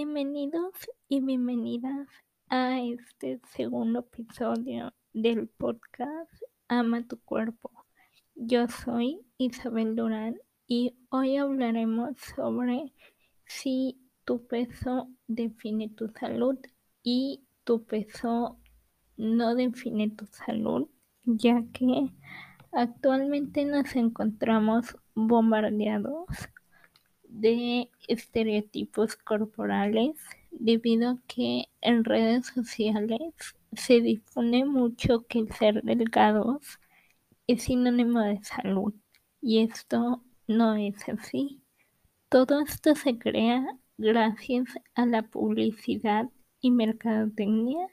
Bienvenidos y bienvenidas a este segundo episodio del podcast Ama tu cuerpo. Yo soy Isabel Durán y hoy hablaremos sobre si tu peso define tu salud y tu peso no define tu salud, ya que actualmente nos encontramos bombardeados de estereotipos corporales debido a que en redes sociales se difunde mucho que el ser delgados es sinónimo de salud y esto no es así. Todo esto se crea gracias a la publicidad y mercadotecnia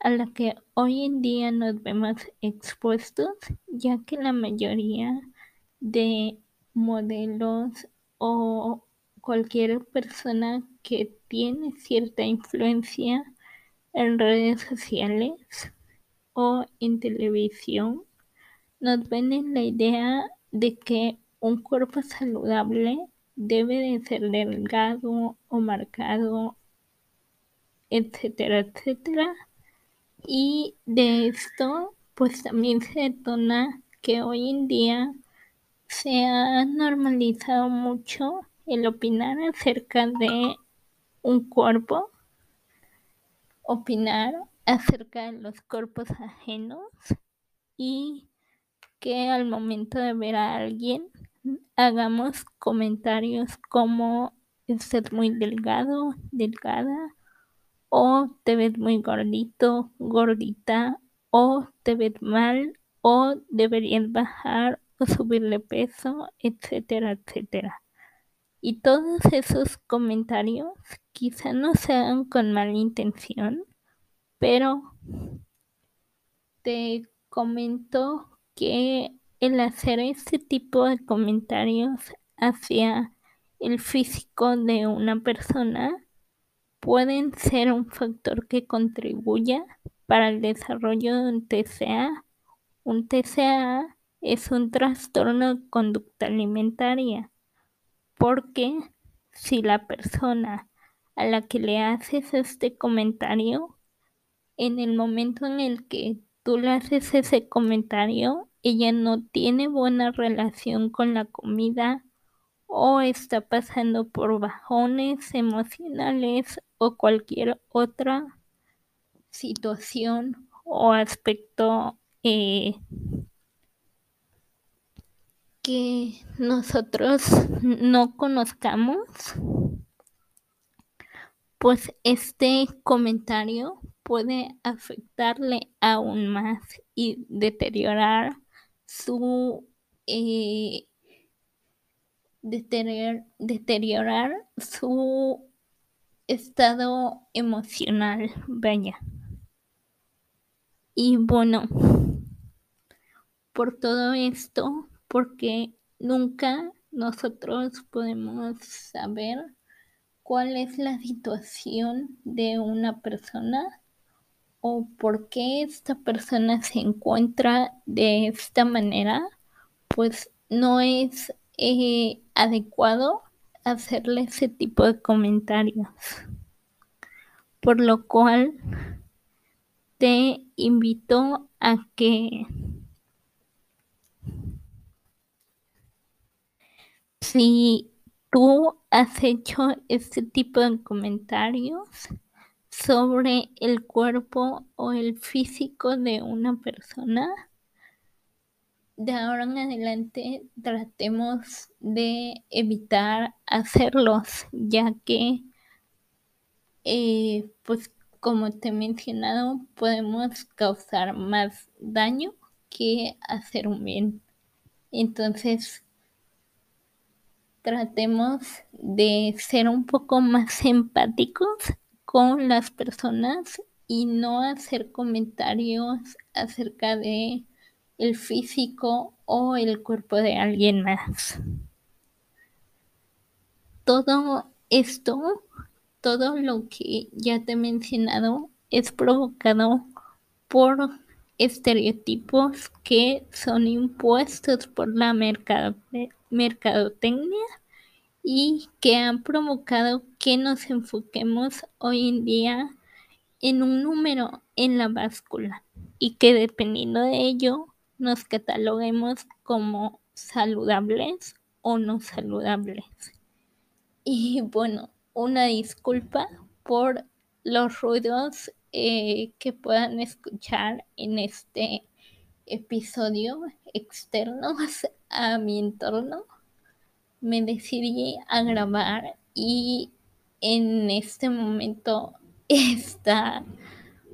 a la que hoy en día nos vemos expuestos, ya que la mayoría de modelos o cualquier persona que tiene cierta influencia en redes sociales o en televisión nos venden la idea de que un cuerpo saludable debe de ser delgado o marcado, etcétera, etcétera. Y de esto, pues también se detona que hoy en día se ha normalizado mucho el opinar acerca de un cuerpo, opinar acerca de los cuerpos ajenos y que al momento de ver a alguien hagamos comentarios como estás muy delgado, delgada, o te ves muy gordito, gordita, o te ves mal, o deberías bajar subirle peso, etcétera, etcétera. Y todos esos comentarios quizá no sean con mala intención, pero te comento que el hacer este tipo de comentarios hacia el físico de una persona pueden ser un factor que contribuya para el desarrollo de un TCA. Un TCA es un trastorno de conducta alimentaria porque si la persona a la que le haces este comentario, en el momento en el que tú le haces ese comentario, ella no tiene buena relación con la comida o está pasando por bajones emocionales o cualquier otra situación o aspecto eh, que nosotros no conozcamos, pues este comentario puede afectarle aún más y deteriorar su eh, deteriorar, su estado emocional, vaya. Y bueno, por todo esto, porque nunca nosotros podemos saber cuál es la situación de una persona o por qué esta persona se encuentra de esta manera, pues no es eh, adecuado hacerle ese tipo de comentarios. Por lo cual te invito a que si tú has hecho este tipo de comentarios sobre el cuerpo o el físico de una persona, de ahora en adelante tratemos de evitar hacerlos, ya que, eh, pues como te he mencionado, podemos causar más daño que hacer un bien. Entonces, tratemos de ser un poco más empáticos con las personas y no hacer comentarios acerca de el físico o el cuerpo de alguien más. Todo esto, todo lo que ya te he mencionado es provocado por estereotipos que son impuestos por la mercadotecnia y que han provocado que nos enfoquemos hoy en día en un número en la báscula y que dependiendo de ello nos cataloguemos como saludables o no saludables. Y bueno, una disculpa por los ruidos eh, que puedan escuchar en este episodio externos a mi entorno. Me decidí a grabar y en este momento está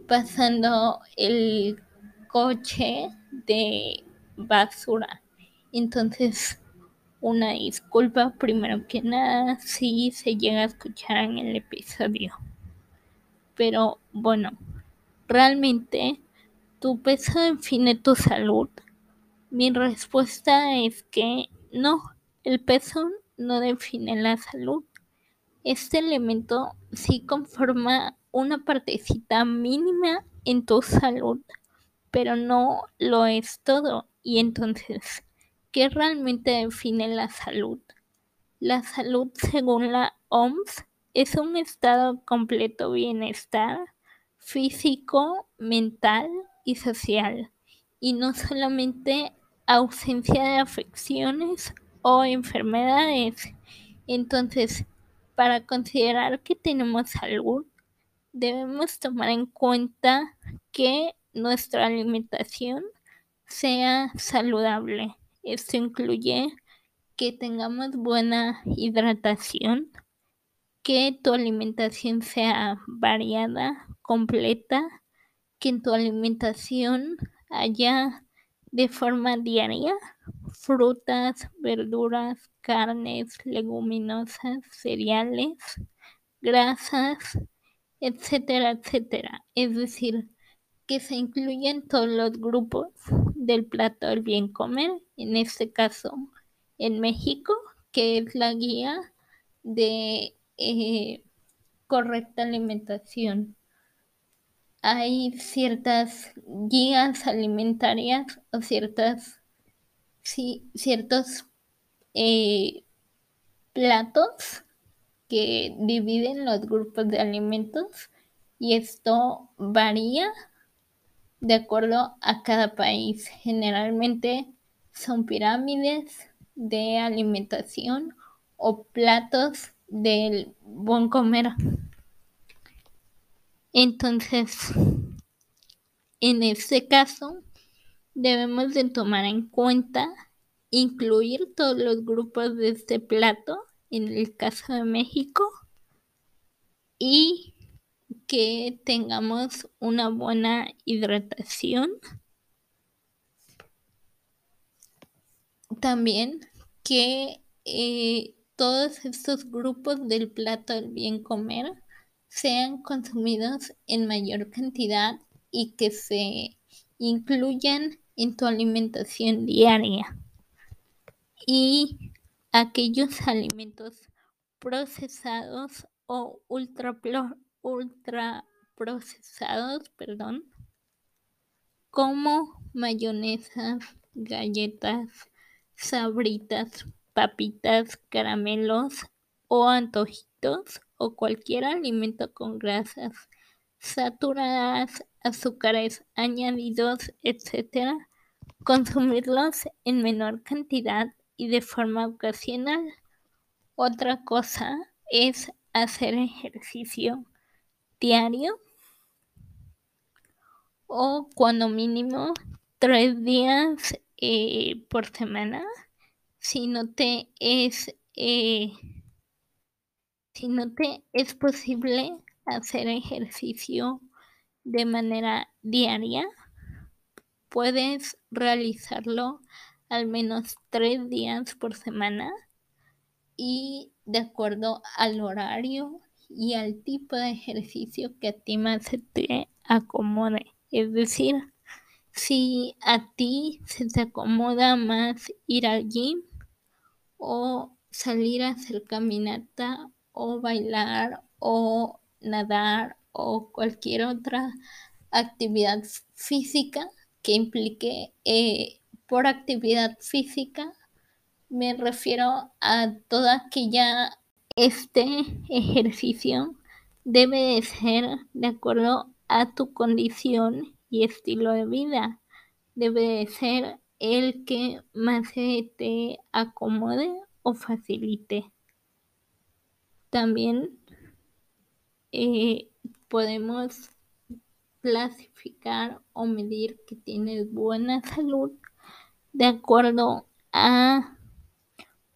pasando el coche de basura. Entonces, una disculpa primero que nada si se llega a escuchar en el episodio. Pero bueno, realmente tu peso define tu salud. Mi respuesta es que no, el peso no define la salud. Este elemento sí conforma una partecita mínima en tu salud, pero no lo es todo. Y entonces, ¿qué realmente define la salud? La salud, según la OMS, es un estado completo bienestar físico, mental y social, y no solamente ausencia de afecciones o enfermedades. Entonces, para considerar que tenemos salud, debemos tomar en cuenta que nuestra alimentación sea saludable. Esto incluye que tengamos buena hidratación, que tu alimentación sea variada, completa, que en tu alimentación haya de forma diaria frutas, verduras, carnes, leguminosas, cereales, grasas, etcétera, etcétera. Es decir, que se incluyen todos los grupos del plato del bien comer, en este caso en México, que es la guía de eh, correcta alimentación. Hay ciertas guías alimentarias o ciertas, sí, ciertos eh, platos que dividen los grupos de alimentos y esto varía de acuerdo a cada país. Generalmente son pirámides de alimentación o platos del buen comer. Entonces, en este caso, debemos de tomar en cuenta incluir todos los grupos de este plato, en el caso de México, y que tengamos una buena hidratación. También que eh, todos estos grupos del plato del bien comer sean consumidos en mayor cantidad y que se incluyan en tu alimentación diaria. Y aquellos alimentos procesados o ultra, ultra procesados, perdón, como mayonesas, galletas, sabritas, papitas, caramelos o antojitos o cualquier alimento con grasas saturadas, azúcares añadidos, etc., consumirlos en menor cantidad y de forma ocasional. Otra cosa es hacer ejercicio diario o cuando mínimo tres días eh, por semana si no te es eh, si no te es posible hacer ejercicio de manera diaria, puedes realizarlo al menos tres días por semana y de acuerdo al horario y al tipo de ejercicio que a ti más se te acomode. Es decir, si a ti se te acomoda más ir al gym o salir a hacer caminata o bailar o nadar o cualquier otra actividad física que implique eh, por actividad física me refiero a toda aquella Este ejercicio debe ser de acuerdo a tu condición y estilo de vida. Debe ser el que más se te acomode o facilite. También eh, podemos clasificar o medir que tienes buena salud de acuerdo a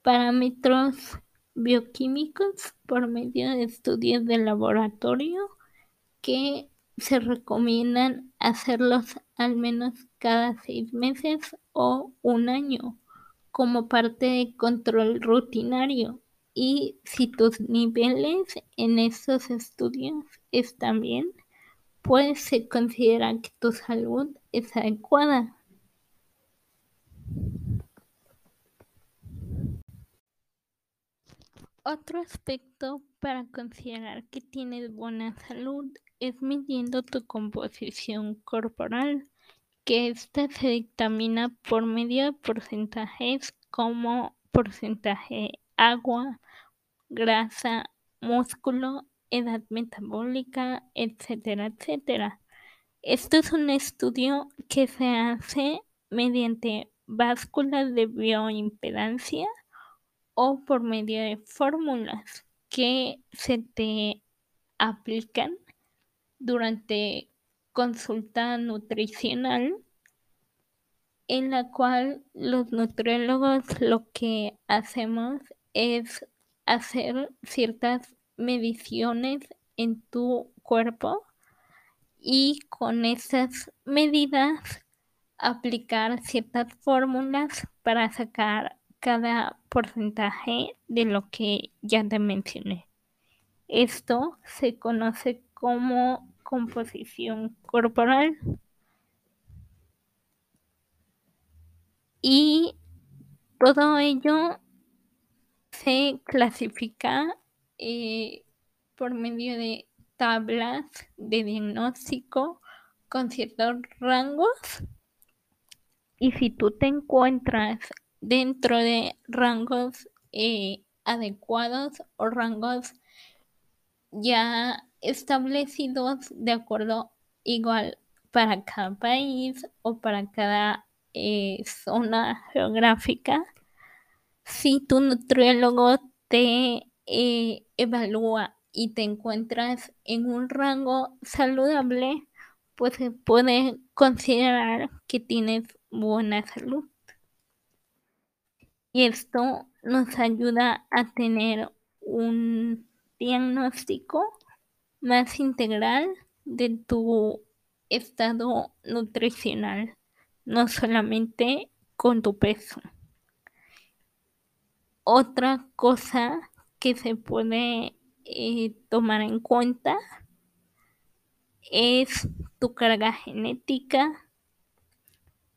parámetros bioquímicos por medio de estudios de laboratorio que se recomiendan hacerlos al menos cada seis meses o un año como parte de control rutinario y si tus niveles en estos estudios están bien, pues se considera que tu salud es adecuada. Otro aspecto para considerar que tienes buena salud es midiendo tu composición corporal, que esta se dictamina por medio de porcentajes como porcentaje agua, grasa, músculo, edad metabólica, etcétera, etcétera. Esto es un estudio que se hace mediante básculas de bioimpedancia o por medio de fórmulas que se te aplican durante consulta nutricional en la cual los nutriólogos lo que hacemos es hacer ciertas mediciones en tu cuerpo y con esas medidas aplicar ciertas fórmulas para sacar cada porcentaje de lo que ya te mencioné. Esto se conoce como composición corporal. Y todo ello se clasifica eh, por medio de tablas de diagnóstico con ciertos rangos. Y si tú te encuentras dentro de rangos eh, adecuados o rangos ya establecidos de acuerdo igual para cada país o para cada eh, zona geográfica. Si tu nutriólogo te eh, evalúa y te encuentras en un rango saludable, pues se puede considerar que tienes buena salud y esto nos ayuda a tener un diagnóstico más integral de tu estado nutricional, no solamente con tu peso. Otra cosa que se puede eh, tomar en cuenta es tu carga genética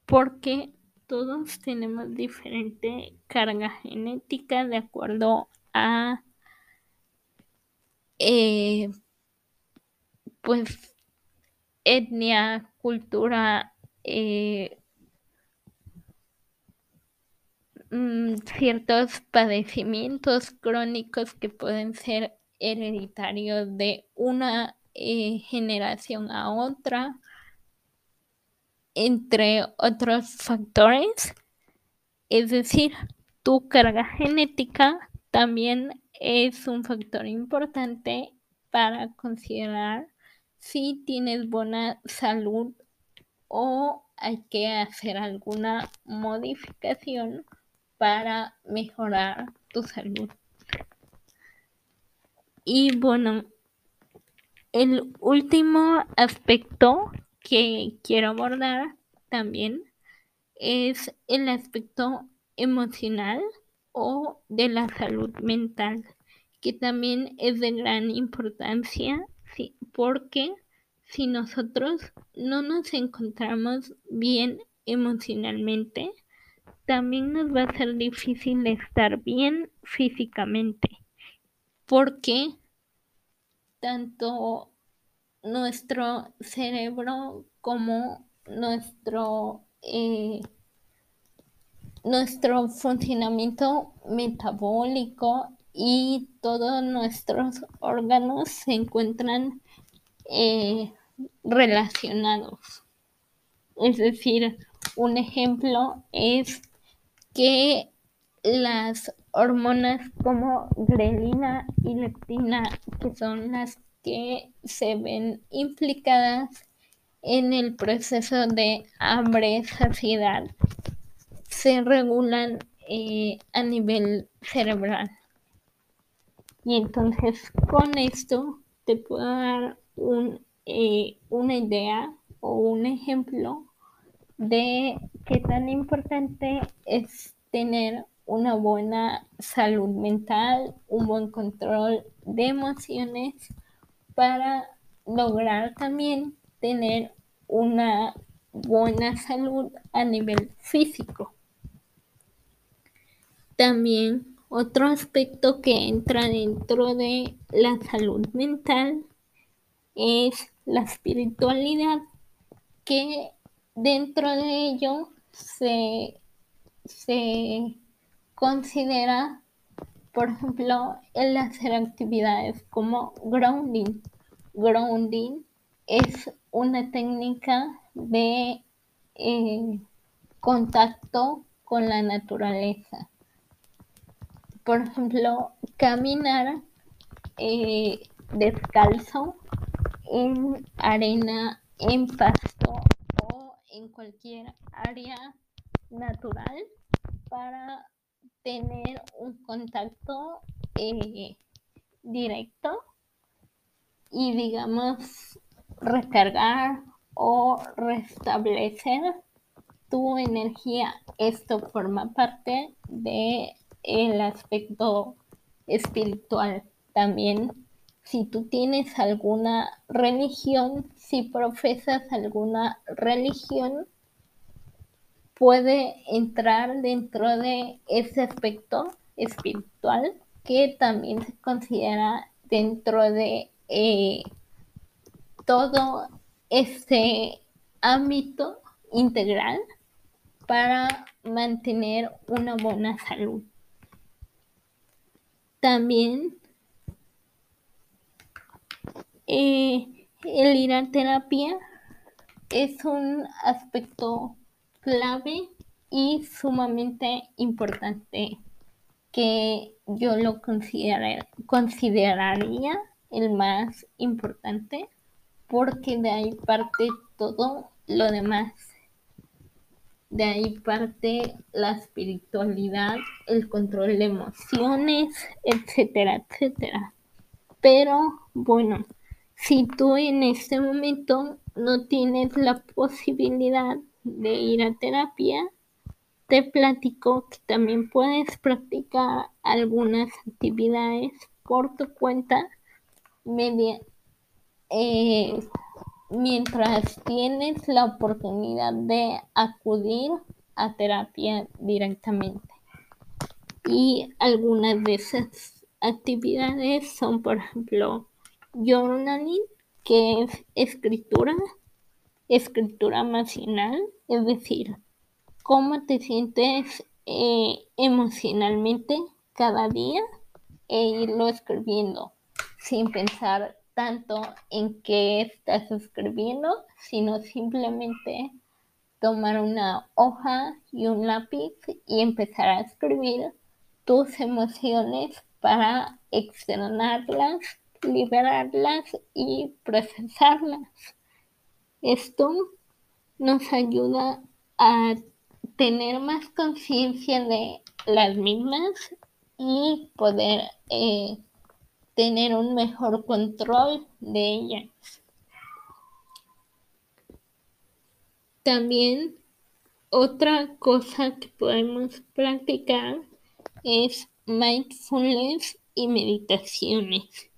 porque todos tenemos diferente carga genética de acuerdo a eh, pues etnia, cultura, eh, mm, ciertos padecimientos crónicos que pueden ser hereditarios de una eh, generación a otra entre otros factores. Es decir, tu carga genética también es un factor importante para considerar si tienes buena salud o hay que hacer alguna modificación para mejorar tu salud. Y bueno, el último aspecto que quiero abordar también es el aspecto emocional o de la salud mental, que también es de gran importancia, porque si nosotros no nos encontramos bien emocionalmente, también nos va a ser difícil estar bien físicamente, porque tanto nuestro cerebro como nuestro, eh, nuestro funcionamiento metabólico y todos nuestros órganos se encuentran eh, relacionados. Es decir, un ejemplo es que las hormonas como grelina y leptina, que son las que se ven implicadas en el proceso de hambre, saciedad, se regulan eh, a nivel cerebral. Y entonces con esto te puedo dar eh, una idea o un ejemplo de qué tan importante es tener una buena salud mental, un buen control de emociones para lograr también tener una buena salud a nivel físico. También otro aspecto que entra dentro de la salud mental es la espiritualidad, que dentro de ello se, se considera, por ejemplo, el hacer actividades como grounding. Grounding es una técnica de eh, contacto con la naturaleza. Por ejemplo, caminar eh, descalzo en arena, en pasto o en cualquier área natural para tener un contacto eh, directo y digamos recargar o restablecer tu energía. Esto forma parte de el aspecto espiritual. También si tú tienes alguna religión, si profesas alguna religión, puede entrar dentro de ese aspecto espiritual que también se considera dentro de eh, todo ese ámbito integral para mantener una buena salud. También eh, el ir a terapia es un aspecto clave y sumamente importante que yo lo consideraría el más importante porque de ahí parte todo lo demás. De ahí parte la espiritualidad, el control de emociones, etcétera, etcétera. Pero bueno, si tú en este momento no tienes la posibilidad de ir a terapia, te platico que también puedes practicar algunas actividades por tu cuenta media, eh, mientras tienes la oportunidad de acudir a terapia directamente. Y algunas de esas actividades son, por ejemplo, journaling, que es escritura, escritura emocional, es decir, cómo te sientes eh, emocionalmente cada día e irlo escribiendo sin pensar tanto en qué estás escribiendo, sino simplemente tomar una hoja y un lápiz y empezar a escribir tus emociones para externarlas, liberarlas y procesarlas. Esto nos ayuda a tener más conciencia de las mismas y poder eh, tener un mejor control de ellas. También otra cosa que podemos practicar es mindfulness y meditaciones.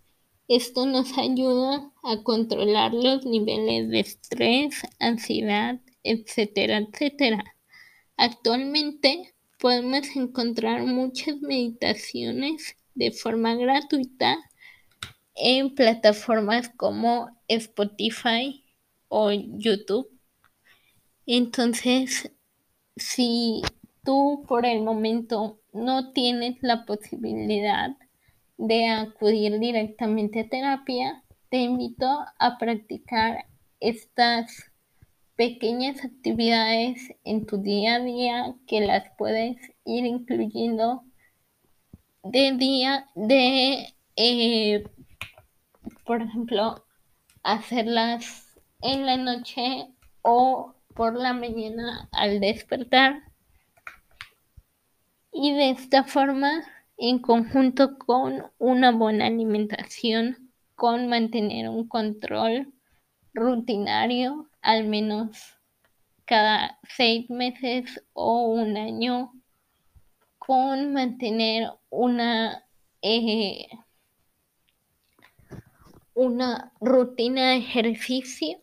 Esto nos ayuda a controlar los niveles de estrés, ansiedad, etcétera, etcétera. Actualmente podemos encontrar muchas meditaciones de forma gratuita en plataformas como Spotify o YouTube. Entonces, si tú por el momento no tienes la posibilidad de acudir directamente a terapia, te invito a practicar estas pequeñas actividades en tu día a día que las puedes ir incluyendo de día de, eh, por ejemplo, hacerlas en la noche o por la mañana al despertar. Y de esta forma, en conjunto con una buena alimentación, con mantener un control rutinario, al menos cada seis meses o un año, con mantener una eh, una rutina de ejercicio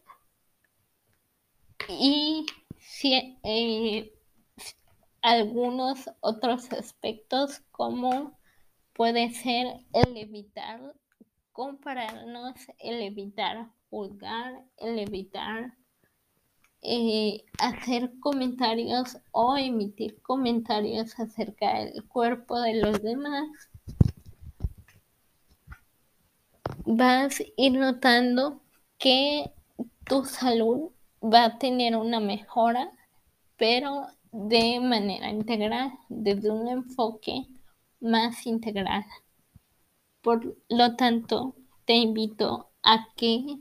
y eh, algunos otros aspectos como puede ser el evitar compararnos, el evitar juzgar, el evitar eh, hacer comentarios o emitir comentarios acerca del cuerpo de los demás vas a ir notando que tu salud va a tener una mejora, pero de manera integral, desde un enfoque más integral. Por lo tanto, te invito a que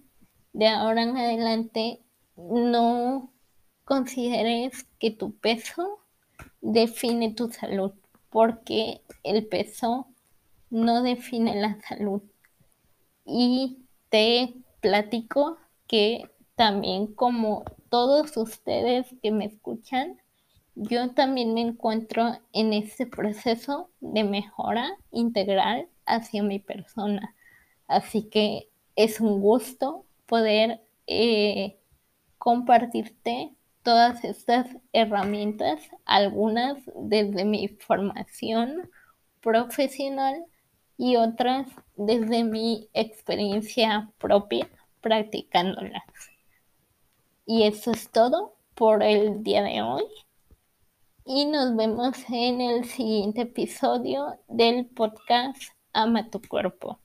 de ahora en adelante no consideres que tu peso define tu salud, porque el peso no define la salud y te platico que también como todos ustedes que me escuchan, yo también me encuentro en ese proceso de mejora integral hacia mi persona. Así que es un gusto poder eh, compartirte todas estas herramientas, algunas desde mi formación profesional y otras desde mi experiencia propia practicándolas. Y eso es todo por el día de hoy. Y nos vemos en el siguiente episodio del podcast Ama tu cuerpo.